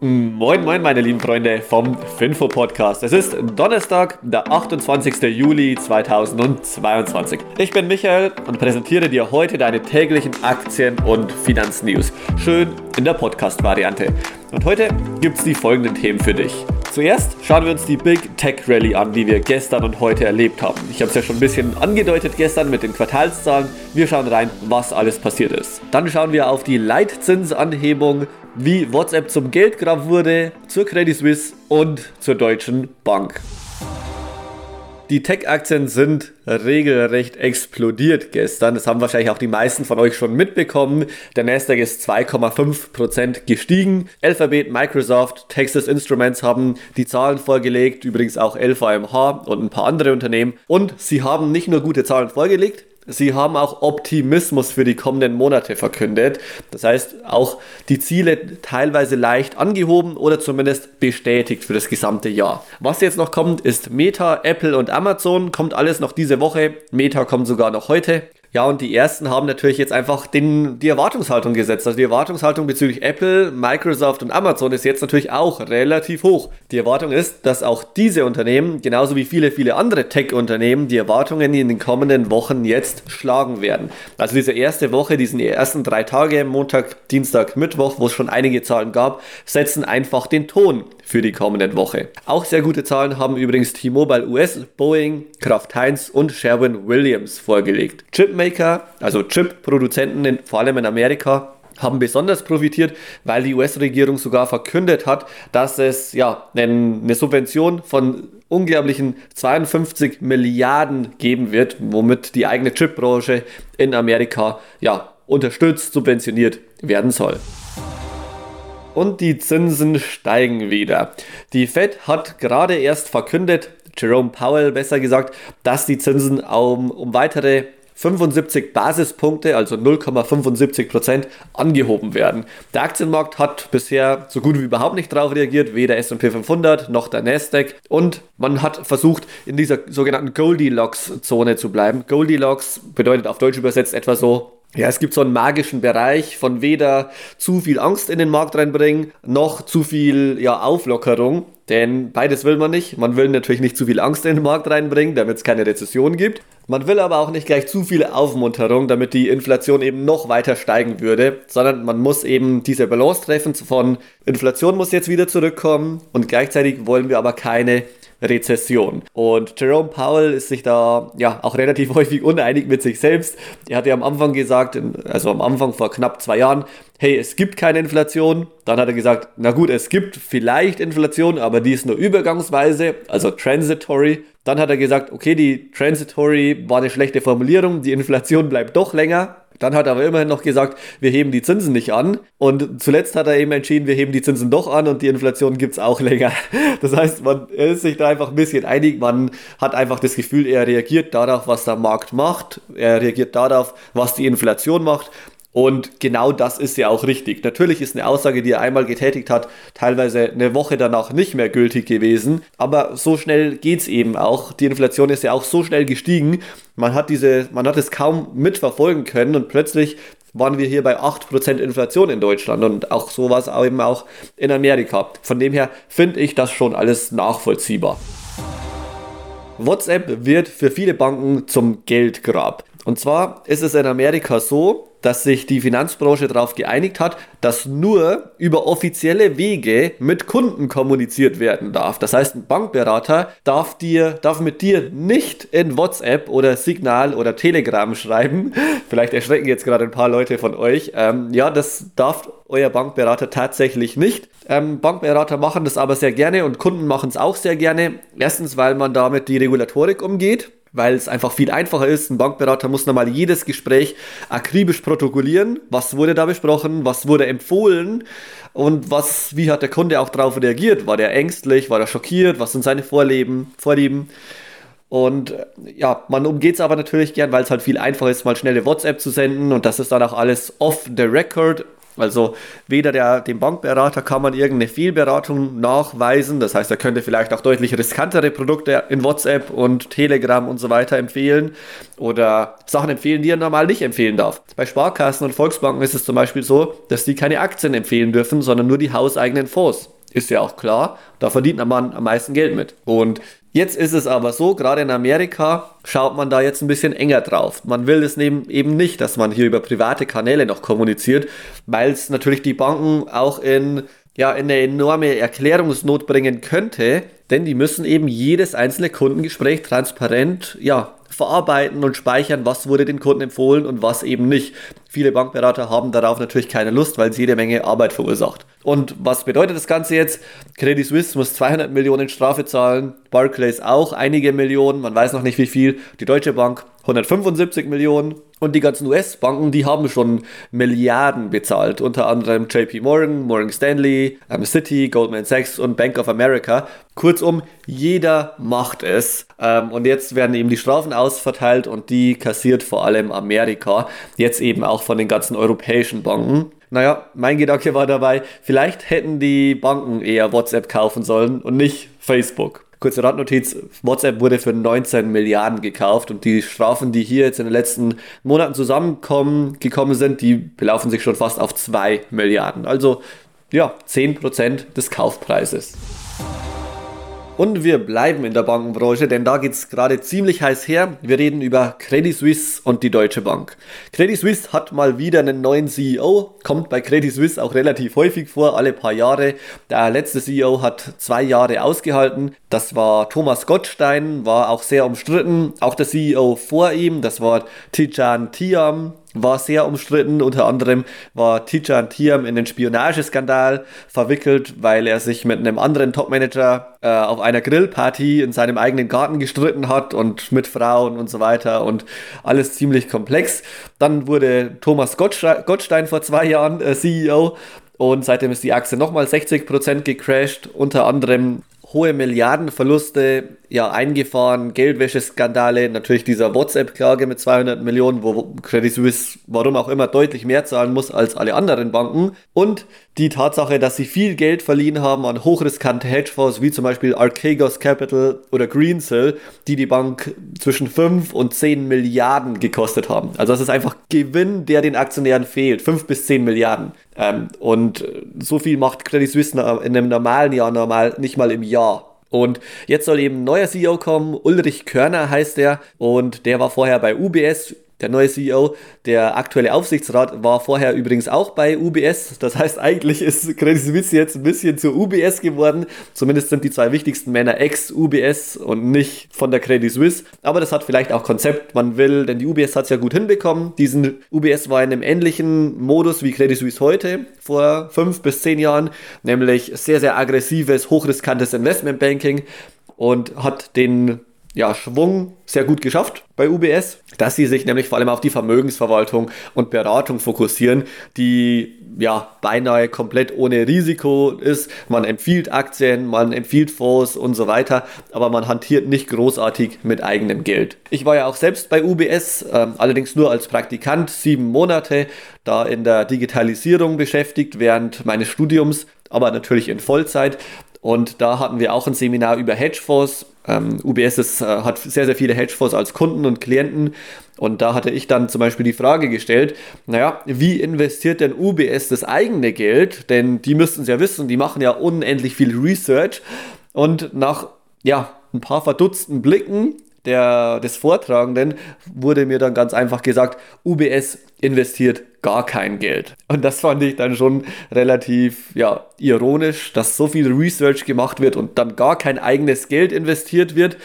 Moin, moin, meine lieben Freunde vom Finfo Podcast. Es ist Donnerstag, der 28. Juli 2022. Ich bin Michael und präsentiere dir heute deine täglichen Aktien- und Finanznews. Schön in der Podcast-Variante. Und heute gibt es die folgenden Themen für dich. Zuerst schauen wir uns die Big Tech Rally an, die wir gestern und heute erlebt haben. Ich habe es ja schon ein bisschen angedeutet gestern mit den Quartalszahlen. Wir schauen rein, was alles passiert ist. Dann schauen wir auf die Leitzinsanhebung wie WhatsApp zum Geldgrab wurde, zur Credit Suisse und zur Deutschen Bank. Die Tech-Aktien sind regelrecht explodiert gestern. Das haben wahrscheinlich auch die meisten von euch schon mitbekommen. Der Nasdaq ist 2,5% gestiegen. Alphabet, Microsoft, Texas Instruments haben die Zahlen vorgelegt, übrigens auch LVMH und ein paar andere Unternehmen. Und sie haben nicht nur gute Zahlen vorgelegt, Sie haben auch Optimismus für die kommenden Monate verkündet. Das heißt, auch die Ziele teilweise leicht angehoben oder zumindest bestätigt für das gesamte Jahr. Was jetzt noch kommt, ist Meta, Apple und Amazon. Kommt alles noch diese Woche. Meta kommt sogar noch heute. Ja, und die ersten haben natürlich jetzt einfach den, die Erwartungshaltung gesetzt. Also die Erwartungshaltung bezüglich Apple, Microsoft und Amazon ist jetzt natürlich auch relativ hoch. Die Erwartung ist, dass auch diese Unternehmen, genauso wie viele, viele andere Tech-Unternehmen, die Erwartungen in den kommenden Wochen jetzt schlagen werden. Also diese erste Woche, diesen ersten drei Tage, Montag, Dienstag, Mittwoch, wo es schon einige Zahlen gab, setzen einfach den Ton für die kommende Woche. Auch sehr gute Zahlen haben übrigens T-Mobile US, Boeing, Kraft Heinz und Sherwin Williams vorgelegt. Chipmaker, also Chip-Produzenten, vor allem in Amerika, haben besonders profitiert, weil die US-Regierung sogar verkündet hat, dass es ja eine Subvention von unglaublichen 52 Milliarden geben wird, womit die eigene Chipbranche in Amerika ja unterstützt, subventioniert werden soll und die Zinsen steigen wieder. Die Fed hat gerade erst verkündet, Jerome Powell besser gesagt, dass die Zinsen um, um weitere 75 Basispunkte, also 0,75 Prozent, angehoben werden. Der Aktienmarkt hat bisher so gut wie überhaupt nicht darauf reagiert, weder S&P 500 noch der Nasdaq. Und man hat versucht, in dieser sogenannten Goldilocks-Zone zu bleiben. Goldilocks bedeutet auf Deutsch übersetzt etwa so ja, es gibt so einen magischen Bereich von weder zu viel Angst in den Markt reinbringen, noch zu viel ja, Auflockerung. Denn beides will man nicht. Man will natürlich nicht zu viel Angst in den Markt reinbringen, damit es keine Rezession gibt. Man will aber auch nicht gleich zu viel Aufmunterung, damit die Inflation eben noch weiter steigen würde, sondern man muss eben diese Balance treffen von Inflation muss jetzt wieder zurückkommen und gleichzeitig wollen wir aber keine Rezession. Und Jerome Powell ist sich da ja auch relativ häufig uneinig mit sich selbst. Er hat ja am Anfang gesagt, also am Anfang vor knapp zwei Jahren, hey, es gibt keine Inflation. Dann hat er gesagt, na gut, es gibt vielleicht Inflation, aber die ist nur übergangsweise, also transitory. Dann hat er gesagt, okay, die transitory war eine schlechte Formulierung, die Inflation bleibt doch länger. Dann hat er aber immerhin noch gesagt, wir heben die Zinsen nicht an. Und zuletzt hat er eben entschieden, wir heben die Zinsen doch an und die Inflation gibt es auch länger. Das heißt, man ist sich da einfach ein bisschen einig. Man hat einfach das Gefühl, er reagiert darauf, was der Markt macht. Er reagiert darauf, was die Inflation macht. Und genau das ist ja auch richtig. Natürlich ist eine Aussage, die er einmal getätigt hat, teilweise eine Woche danach nicht mehr gültig gewesen. Aber so schnell geht es eben auch. Die Inflation ist ja auch so schnell gestiegen. Man hat diese, man hat es kaum mitverfolgen können und plötzlich waren wir hier bei 8% Inflation in Deutschland und auch sowas eben auch in Amerika. Von dem her finde ich das schon alles nachvollziehbar. WhatsApp wird für viele Banken zum Geldgrab. Und zwar ist es in Amerika so, dass sich die Finanzbranche darauf geeinigt hat, dass nur über offizielle Wege mit Kunden kommuniziert werden darf. Das heißt, ein Bankberater darf dir, darf mit dir nicht in WhatsApp oder Signal oder Telegram schreiben. Vielleicht erschrecken jetzt gerade ein paar Leute von euch. Ähm, ja, das darf euer Bankberater tatsächlich nicht. Ähm, Bankberater machen das aber sehr gerne und Kunden machen es auch sehr gerne. Erstens, weil man damit die Regulatorik umgeht weil es einfach viel einfacher ist. Ein Bankberater muss nochmal jedes Gespräch akribisch protokollieren. Was wurde da besprochen? Was wurde empfohlen? Und was, wie hat der Kunde auch darauf reagiert? War der ängstlich? War er schockiert? Was sind seine Vorlieben? Vorlieben? Und äh, ja, man umgeht es aber natürlich gern, weil es halt viel einfacher ist, mal schnelle WhatsApp zu senden und das ist dann auch alles off the record Also weder der, dem Bankberater kann man irgendeine Fehlberatung nachweisen. Das heißt, er könnte vielleicht auch deutlich riskantere Produkte in WhatsApp und Telegram und so weiter empfehlen oder Sachen empfehlen, die er normal nicht empfehlen darf. Bei Sparkassen und Volksbanken ist es zum Beispiel so, dass die keine Aktien empfehlen dürfen, sondern nur die hauseigenen Fonds. Ist ja auch klar, da verdient man am meisten Geld mit. Und Jetzt ist es aber so, gerade in Amerika schaut man da jetzt ein bisschen enger drauf. Man will es eben nicht, dass man hier über private Kanäle noch kommuniziert, weil es natürlich die Banken auch in, ja, in eine enorme Erklärungsnot bringen könnte, denn die müssen eben jedes einzelne Kundengespräch transparent ja, verarbeiten und speichern, was wurde den Kunden empfohlen und was eben nicht. Viele Bankberater haben darauf natürlich keine Lust, weil es jede Menge Arbeit verursacht. Und was bedeutet das Ganze jetzt? Credit Suisse muss 200 Millionen Strafe zahlen, Barclays auch einige Millionen, man weiß noch nicht wie viel, die Deutsche Bank 175 Millionen und die ganzen US-Banken, die haben schon Milliarden bezahlt, unter anderem JP Morgan, Morgan Stanley, ähm, Citi, Goldman Sachs und Bank of America. Kurzum, jeder macht es. Ähm, und jetzt werden eben die Strafen ausverteilt und die kassiert vor allem Amerika, jetzt eben auch von den ganzen europäischen Banken. Naja, mein Gedanke war dabei, vielleicht hätten die Banken eher WhatsApp kaufen sollen und nicht Facebook. Kurze Randnotiz, WhatsApp wurde für 19 Milliarden gekauft und die Strafen, die hier jetzt in den letzten Monaten zusammengekommen gekommen sind, die belaufen sich schon fast auf 2 Milliarden. Also ja, 10% des Kaufpreises. Und wir bleiben in der Bankenbranche, denn da geht es gerade ziemlich heiß her. Wir reden über Credit Suisse und die Deutsche Bank. Credit Suisse hat mal wieder einen neuen CEO, kommt bei Credit Suisse auch relativ häufig vor, alle paar Jahre. Der letzte CEO hat zwei Jahre ausgehalten. Das war Thomas Gottstein, war auch sehr umstritten. Auch der CEO vor ihm, das war Tijan Tiam war sehr umstritten. Unter anderem war Tijan Tiam in den Spionageskandal verwickelt, weil er sich mit einem anderen Topmanager äh, auf einer Grillparty in seinem eigenen Garten gestritten hat und mit Frauen und so weiter und alles ziemlich komplex. Dann wurde Thomas Gottstein vor zwei Jahren äh, CEO und seitdem ist die Aktie nochmal 60% gecrashed. Unter anderem hohe Milliardenverluste ja eingefahren, Geldwäscheskandale, natürlich dieser WhatsApp-Klage mit 200 Millionen, wo Credit Suisse, warum auch immer, deutlich mehr zahlen muss als alle anderen Banken. Und die Tatsache, dass sie viel Geld verliehen haben an hochriskante Hedgefonds, wie zum Beispiel Archegos Capital oder Greensill, die die Bank zwischen 5 und 10 Milliarden gekostet haben. Also das ist einfach Gewinn, der den Aktionären fehlt, 5 bis 10 Milliarden. Ähm, und so viel macht Credit Suisse in einem normalen Jahr normal nicht mal im Jahr. Und jetzt soll eben ein neuer CEO kommen, Ulrich Körner heißt er und der war vorher bei UBS der neue CEO, der aktuelle Aufsichtsrat, war vorher übrigens auch bei UBS. Das heißt, eigentlich ist Credit Suisse jetzt ein bisschen zur UBS geworden. Zumindest sind die zwei wichtigsten Männer ex-UBS und nicht von der Credit Suisse. Aber das hat vielleicht auch Konzept. Man will, denn die UBS hat es ja gut hinbekommen. Diesen UBS war in einem ähnlichen Modus wie Credit Suisse heute, vor fünf bis zehn Jahren, nämlich sehr, sehr aggressives, hochriskantes Investmentbanking und hat den ja, Schwung sehr gut geschafft bei UBS, dass sie sich nämlich vor allem auf die Vermögensverwaltung und Beratung fokussieren, die ja beinahe komplett ohne Risiko ist. Man empfiehlt Aktien, man empfiehlt Fonds und so weiter, aber man hantiert nicht großartig mit eigenem Geld. Ich war ja auch selbst bei UBS, äh, allerdings nur als Praktikant, sieben Monate, da in der Digitalisierung beschäftigt während meines Studiums, aber natürlich in Vollzeit. Und da hatten wir auch ein Seminar über Hedgefonds ähm, UBS ist, äh, hat sehr, sehr viele Hedgefonds als Kunden und Klienten. Und da hatte ich dann zum Beispiel die Frage gestellt, naja, wie investiert denn UBS das eigene Geld? Denn die müssten es ja wissen, die machen ja unendlich viel Research. Und nach ja, ein paar verdutzten Blicken der, des Vortragenden wurde mir dann ganz einfach gesagt, UBS investiert gar kein Geld. Und das fand ich dann schon relativ ja, ironisch, dass so viel Research gemacht wird und dann gar kein eigenes Geld investiert wird.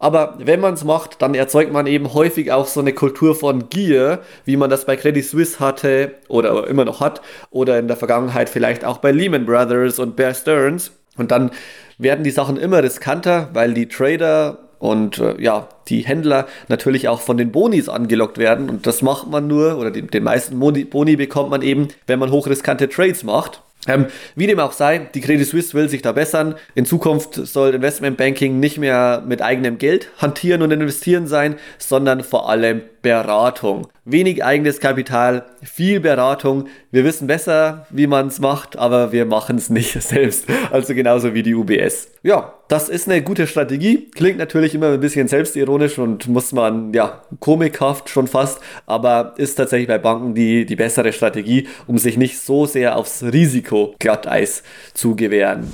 Aber wenn man es macht, dann erzeugt man eben häufig auch so eine Kultur von Gier, wie man das bei Credit Suisse hatte oder immer noch hat oder in der Vergangenheit vielleicht auch bei Lehman Brothers und Bear Stearns. Und dann werden die Sachen immer riskanter, weil die Trader und äh, ja, die Händler natürlich auch von den Bonis angelockt werden. Und das macht man nur, oder den, den meisten Boni, Boni bekommt man eben, wenn man hochriskante Trades macht. Ähm, wie dem auch sei, die Credit Suisse will sich da bessern. In Zukunft soll Investmentbanking nicht mehr mit eigenem Geld hantieren und investieren sein, sondern vor allem Beratung. Wenig eigenes Kapital, viel Beratung. Wir wissen besser, wie man es macht, aber wir machen es nicht selbst. Also genauso wie die UBS. Ja, das ist eine gute Strategie. Klingt natürlich immer ein bisschen selbstironisch und muss man, ja, komikhaft schon fast, aber ist tatsächlich bei Banken die, die bessere Strategie, um sich nicht so sehr aufs Risiko Glatteis zu gewähren.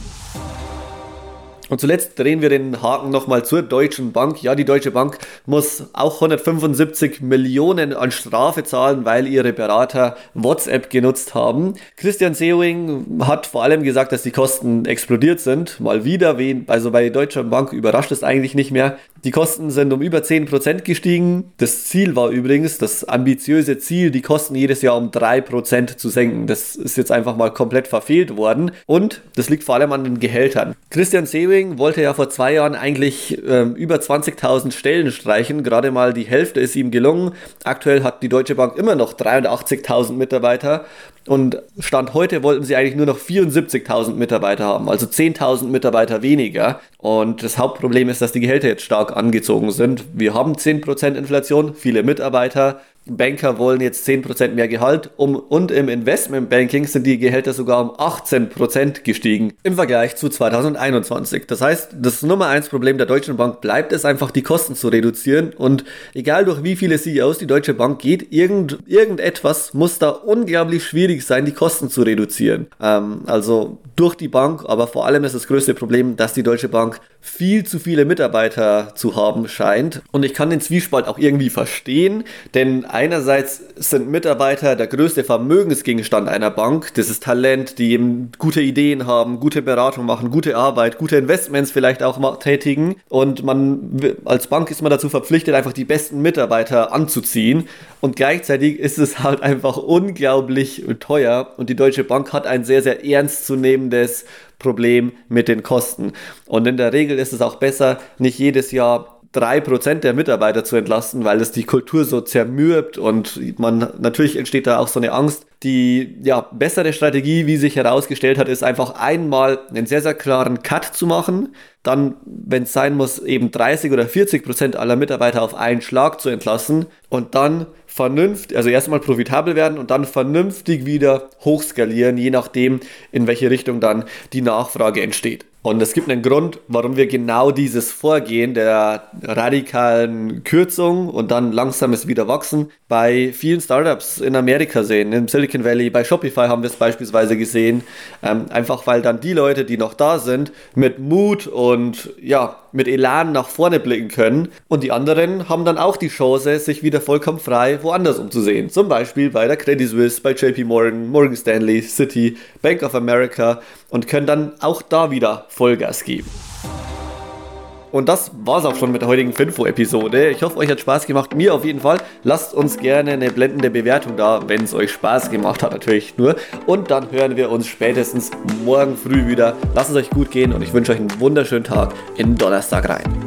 Und zuletzt drehen wir den Haken nochmal zur Deutschen Bank. Ja, die Deutsche Bank muss auch 175 Millionen an Strafe zahlen, weil ihre Berater WhatsApp genutzt haben. Christian Seoing hat vor allem gesagt, dass die Kosten explodiert sind. Mal wieder, also bei der Deutschen Bank überrascht es eigentlich nicht mehr. Die Kosten sind um über 10% gestiegen. Das Ziel war übrigens, das ambitiöse Ziel, die Kosten jedes Jahr um 3% zu senken. Das ist jetzt einfach mal komplett verfehlt worden. Und das liegt vor allem an den Gehältern. Christian Sewing wollte ja vor zwei Jahren eigentlich ähm, über 20.000 Stellen streichen. Gerade mal die Hälfte ist ihm gelungen. Aktuell hat die Deutsche Bank immer noch 83.000 Mitarbeiter. Und Stand heute wollten sie eigentlich nur noch 74.000 Mitarbeiter haben, also 10.000 Mitarbeiter weniger. Und das Hauptproblem ist, dass die Gehälter jetzt stark angezogen sind. Wir haben 10% Inflation, viele Mitarbeiter, Banker wollen jetzt 10% mehr Gehalt um, und im Investmentbanking sind die Gehälter sogar um 18% gestiegen im Vergleich zu 2021. Das heißt, das Nummer 1 Problem der Deutschen Bank bleibt es einfach, die Kosten zu reduzieren und egal durch wie viele CEOs die Deutsche Bank geht, irgend, irgendetwas muss da unglaublich schwierig sein, die Kosten zu reduzieren. Ähm, also durch die Bank, aber vor allem ist das größte Problem, dass die Deutsche Bank viel zu viele Mitarbeiter zu haben scheint und ich kann den Zwiespalt auch irgendwie verstehen, denn einerseits sind Mitarbeiter der größte Vermögensgegenstand einer Bank. Das ist Talent, die eben gute Ideen haben, gute Beratung machen, gute Arbeit, gute Investments vielleicht auch tätigen. Und man als Bank ist man dazu verpflichtet, einfach die besten Mitarbeiter anzuziehen. Und gleichzeitig ist es halt einfach unglaublich teuer. Und die Deutsche Bank hat ein sehr, sehr ernstzunehmendes Problem mit den Kosten. Und in der Regel ist es auch besser, nicht jedes Jahr 3% der Mitarbeiter zu entlasten, weil es die Kultur so zermürbt und man natürlich entsteht da auch so eine Angst. Die ja, bessere Strategie, wie sich herausgestellt hat, ist einfach einmal einen sehr, sehr klaren Cut zu machen, dann, wenn es sein muss, eben 30 oder 40 Prozent aller Mitarbeiter auf einen Schlag zu entlassen und dann vernünftig, also erstmal profitabel werden und dann vernünftig wieder hochskalieren, je nachdem, in welche Richtung dann die Nachfrage entsteht. Und es gibt einen Grund, warum wir genau dieses Vorgehen der radikalen Kürzung und dann langsames Wiederwachsen bei vielen Startups in Amerika sehen. Im Silicon Valley, bei Shopify haben wir es beispielsweise gesehen. Ähm, einfach weil dann die Leute, die noch da sind, mit Mut und ja, mit Elan nach vorne blicken können. Und die anderen haben dann auch die Chance, sich wieder vollkommen frei woanders umzusehen. Zum Beispiel bei der Credit Suisse, bei JP Morgan, Morgan Stanley, Citi, Bank of America und können dann auch da wieder Vollgas geben. Und das war's auch schon mit der heutigen Finfo-Episode. Ich hoffe, euch hat Spaß gemacht. Mir auf jeden Fall. Lasst uns gerne eine blendende Bewertung da, wenn es euch Spaß gemacht hat, natürlich nur. Und dann hören wir uns spätestens morgen früh wieder. Lasst es euch gut gehen und ich wünsche euch einen wunderschönen Tag in Donnerstag rein.